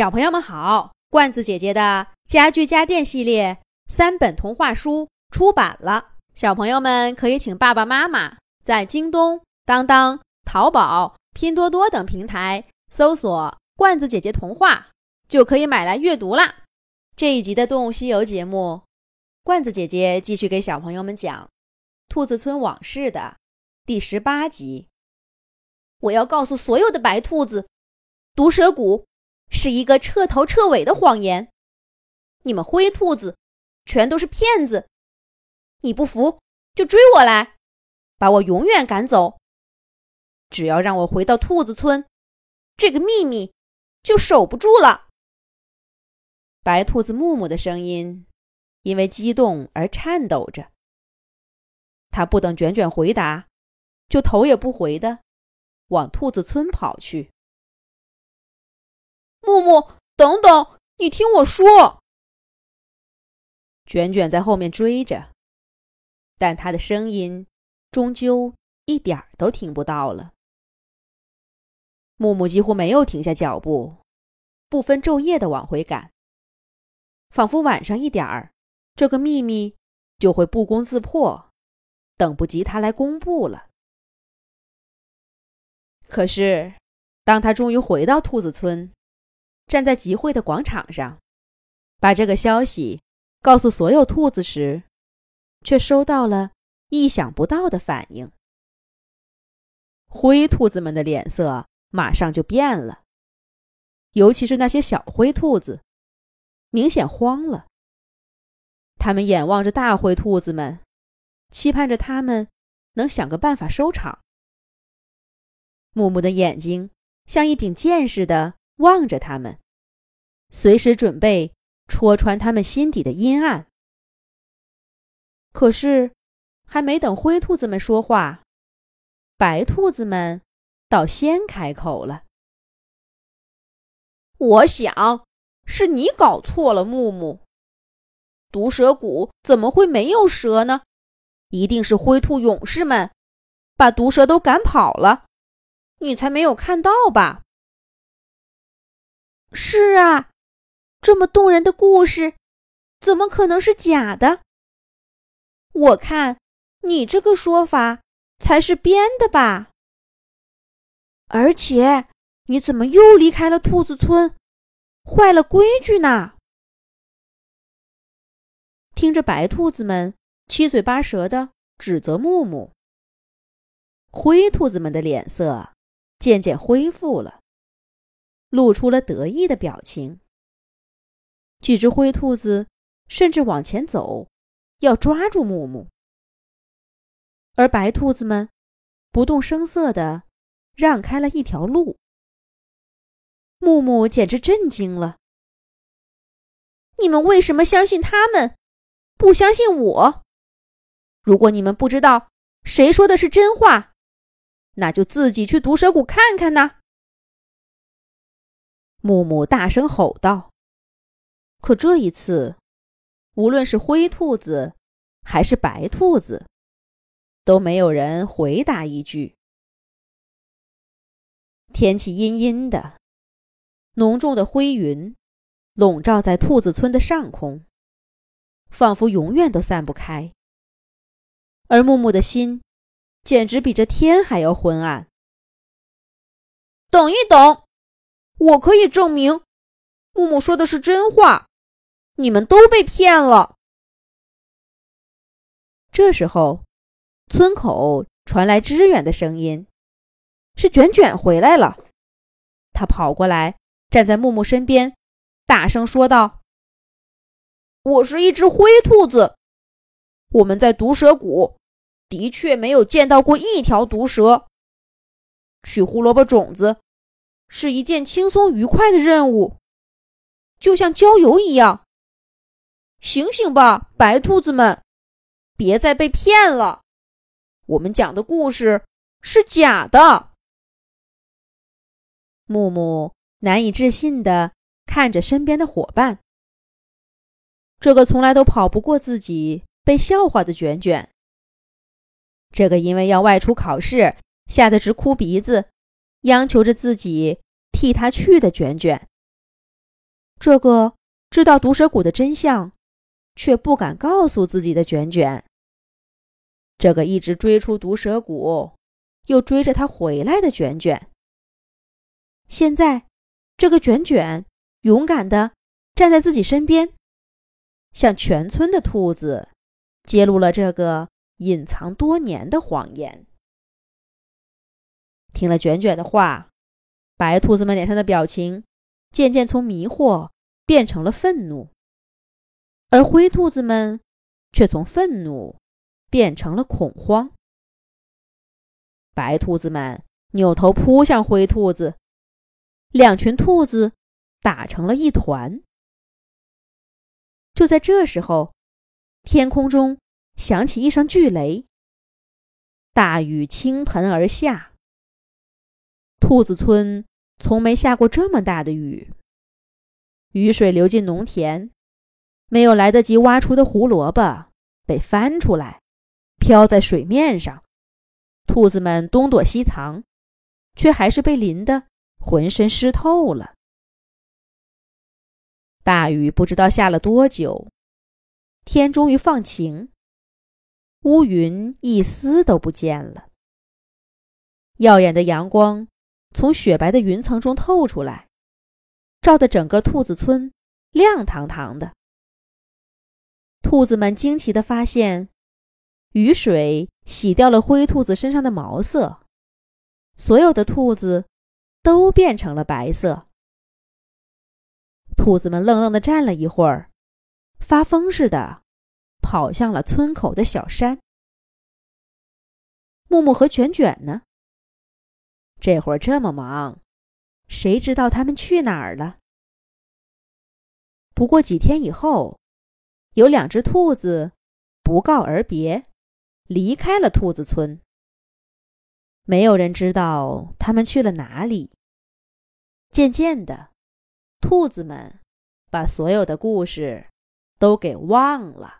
小朋友们好，罐子姐姐的家具家电系列三本童话书出版了，小朋友们可以请爸爸妈妈在京东、当当、淘宝、拼多多等平台搜索“罐子姐姐童话”，就可以买来阅读啦。这一集的《动物西游》节目，罐子姐姐继续给小朋友们讲《兔子村往事》的第十八集。我要告诉所有的白兔子，毒蛇谷。是一个彻头彻尾的谎言，你们灰兔子全都是骗子。你不服就追我来，把我永远赶走。只要让我回到兔子村，这个秘密就守不住了。白兔子木木的声音因为激动而颤抖着，他不等卷卷回答，就头也不回的往兔子村跑去。木木，等等，你听我说。卷卷在后面追着，但他的声音终究一点儿都听不到了。木木几乎没有停下脚步，不分昼夜的往回赶，仿佛晚上一点儿，这个秘密就会不攻自破，等不及他来公布了。可是，当他终于回到兔子村，站在集会的广场上，把这个消息告诉所有兔子时，却收到了意想不到的反应。灰兔子们的脸色马上就变了，尤其是那些小灰兔子，明显慌了。他们眼望着大灰兔子们，期盼着他们能想个办法收场。木木的眼睛像一柄剑似的。望着他们，随时准备戳穿他们心底的阴暗。可是，还没等灰兔子们说话，白兔子们倒先开口了：“我想是你搞错了，木木。毒蛇谷怎么会没有蛇呢？一定是灰兔勇士们把毒蛇都赶跑了，你才没有看到吧？”是啊，这么动人的故事，怎么可能是假的？我看你这个说法才是编的吧。而且，你怎么又离开了兔子村，坏了规矩呢？听着白兔子们七嘴八舌的指责木木，灰兔子们的脸色渐渐恢复了。露出了得意的表情。几只灰兔子甚至往前走，要抓住木木，而白兔子们不动声色地让开了一条路。木木简直震惊了：“你们为什么相信他们，不相信我？如果你们不知道谁说的是真话，那就自己去毒蛇谷看看呢。”木木大声吼道：“可这一次，无论是灰兔子还是白兔子，都没有人回答一句。天气阴阴的，浓重的灰云笼罩在兔子村的上空，仿佛永远都散不开。而木木的心，简直比这天还要昏暗。等一等。”我可以证明，木木说的是真话，你们都被骗了。这时候，村口传来支援的声音，是卷卷回来了。他跑过来，站在木木身边，大声说道：“我是一只灰兔子，我们在毒蛇谷的确没有见到过一条毒蛇。取胡萝卜种子。”是一件轻松愉快的任务，就像郊游一样。醒醒吧，白兔子们，别再被骗了！我们讲的故事是假的。木木难以置信的看着身边的伙伴，这个从来都跑不过自己被笑话的卷卷，这个因为要外出考试吓得直哭鼻子。央求着自己替他去的卷卷，这个知道毒蛇谷的真相，却不敢告诉自己的卷卷。这个一直追出毒蛇谷，又追着他回来的卷卷，现在，这个卷卷勇敢的站在自己身边，向全村的兔子揭露了这个隐藏多年的谎言。听了卷卷的话，白兔子们脸上的表情渐渐从迷惑变成了愤怒，而灰兔子们却从愤怒。变成了恐慌。白兔子们扭头扑向灰兔子，两群兔子打成了一团。就在这时候，天空中响起一声巨雷，大雨倾盆而下。兔子村从没下过这么大的雨，雨水流进农田，没有来得及挖出的胡萝卜被翻出来。飘在水面上，兔子们东躲西藏，却还是被淋得浑身湿透了。大雨不知道下了多久，天终于放晴，乌云一丝都不见了。耀眼的阳光从雪白的云层中透出来，照得整个兔子村亮堂堂的。兔子们惊奇地发现。雨水洗掉了灰兔子身上的毛色，所有的兔子都变成了白色。兔子们愣愣的站了一会儿，发疯似的跑向了村口的小山。木木和卷卷呢？这会儿这么忙，谁知道他们去哪儿了？不过几天以后，有两只兔子不告而别。离开了兔子村，没有人知道他们去了哪里。渐渐的，兔子们把所有的故事都给忘了。